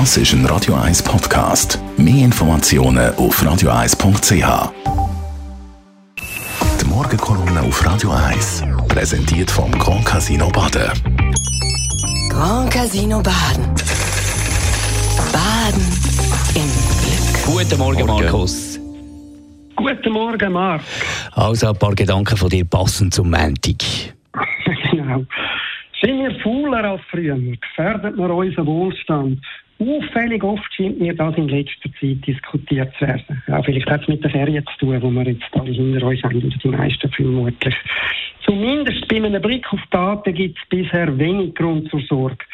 Das ist ein Radio 1 Podcast. Mehr Informationen auf radio1.ch. Die Morgenkolumne auf Radio 1 präsentiert vom Grand Casino Baden. Grand Casino Baden. Baden im Glück. Guten Morgen, Markus. Guten Morgen, Marc. Also ein paar Gedanken von dir passend zum Montag. genau. Sind wir fauler als früher? Gefährdet wir unseren Wohlstand? Auffällig oft scheint mir das in letzter Zeit diskutiert zu werden. Ja, vielleicht hat es mit den Ferien zu tun, wo wir jetzt alle hinter uns haben, oder die meisten vermutlich. Zumindest bei einem Blick auf Daten gibt es bisher wenig Grund zur Sorge.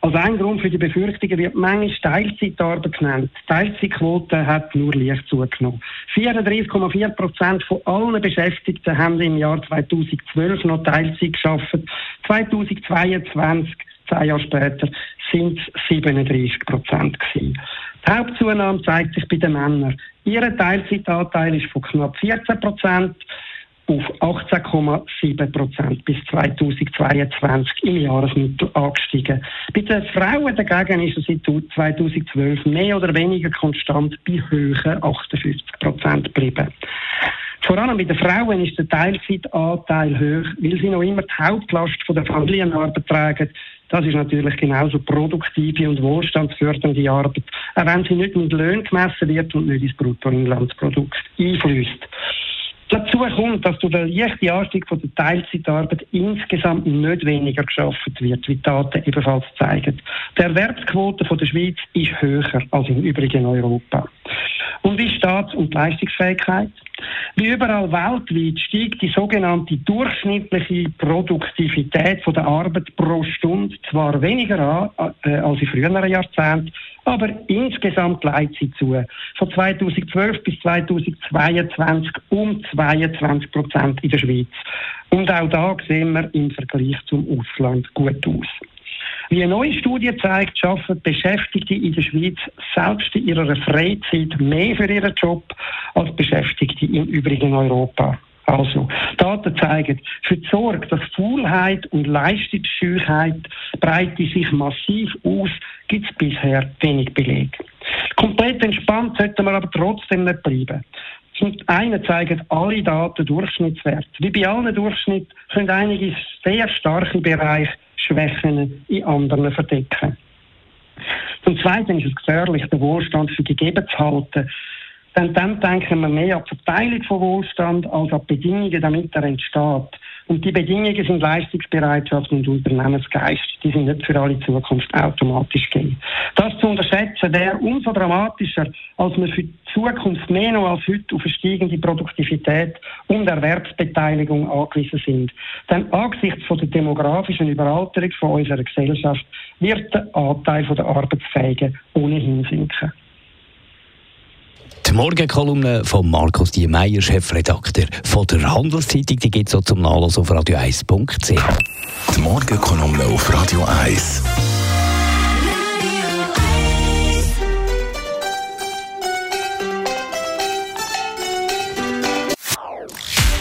Als ein Grund für die Befürchtungen wird manchmal Teilzeitarbeit genannt. Die Teilzeitquote hat nur leicht zugenommen. 34,4 Prozent von allen Beschäftigten haben im Jahr 2012 noch Teilzeit geschafft. 2022, zehn Jahre später, sind es 37 Prozent gewesen. Die Hauptzunahme zeigt sich bei den Männern. Ihr Teilzeitanteil ist von knapp 14 Prozent auf 18,7 Prozent bis 2022 im Jahresmittel angestiegen. Bei den Frauen dagegen ist es seit 2012 mehr oder weniger konstant bei höheren 58 Prozent geblieben. Vor allem bei den Frauen ist der Teilzeitanteil hoch, weil sie noch immer die Hauptlast von der Familienarbeit tragen. Das ist natürlich genauso produktive und wohlstandsfördernde Arbeit, auch wenn sie nicht mit Löhnen gemessen wird und nicht ins Bruttoinlandsprodukt einfließt. Dazu kommt, dass durch den leichten Anstieg von der Teilzeitarbeit insgesamt nicht weniger geschaffen wird, wie die Daten ebenfalls zeigen. Die Erwerbsquote von der Schweiz ist höher als im übrigen Europa. Und wie Staats- und Leistungsfähigkeit? Wie überall weltweit steigt die sogenannte durchschnittliche Produktivität von der Arbeit pro Stunde zwar weniger an äh, als in früheren Jahrzehnten, aber insgesamt leitet sie zu. Von 2012 bis 2022 um 22 Prozent in der Schweiz. Und auch da sehen wir im Vergleich zum Ausland gut aus. Wie eine neue Studie zeigt, schaffen Beschäftigte in der Schweiz selbst in ihrer Freizeit mehr für ihren Job als Beschäftigte im übrigen Europa. Also, Daten zeigen, für die Sorge, dass Faulheit und Leistungsscheuheit breite sich massiv aus, gibt es bisher wenig Beleg. Komplett entspannt sollten wir aber trotzdem nicht bleiben. Zum einen zeigen alle Daten Durchschnittswert. Wie bei allen Durchschnitten können einige sehr starke Bereiche Schwächen in anderen verdecken. Zum Zweiten ist es gefährlich, den Wohlstand für gegeben zu halten. Denn dann denken wir mehr an die Verteilung von Wohlstand als an die Bedingungen, damit er entsteht. Und die Bedingungen sind Leistungsbereitschaft und Unternehmensgeist. Die sind nicht für alle Zukunft automatisch gegeben. Das zu unterschätzen wäre umso dramatischer, als wir für die Zukunft mehr noch als heute auf eine steigende Produktivität und Erwerbsbeteiligung angewiesen sind. Denn angesichts von der demografischen Überalterung von unserer Gesellschaft wird der Anteil der Arbeitsfähigen ohnehin sinken. Die Morgenkolumne von Markus Diemeyer, Chefredakteur von der Handelszeitung, die gibt es zum Nachlass auf radio1.ch. Die Morgenkolumne auf Radio 1.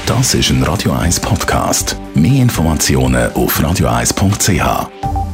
Das ist ein Radio 1 Podcast. Mehr Informationen auf radio1.ch.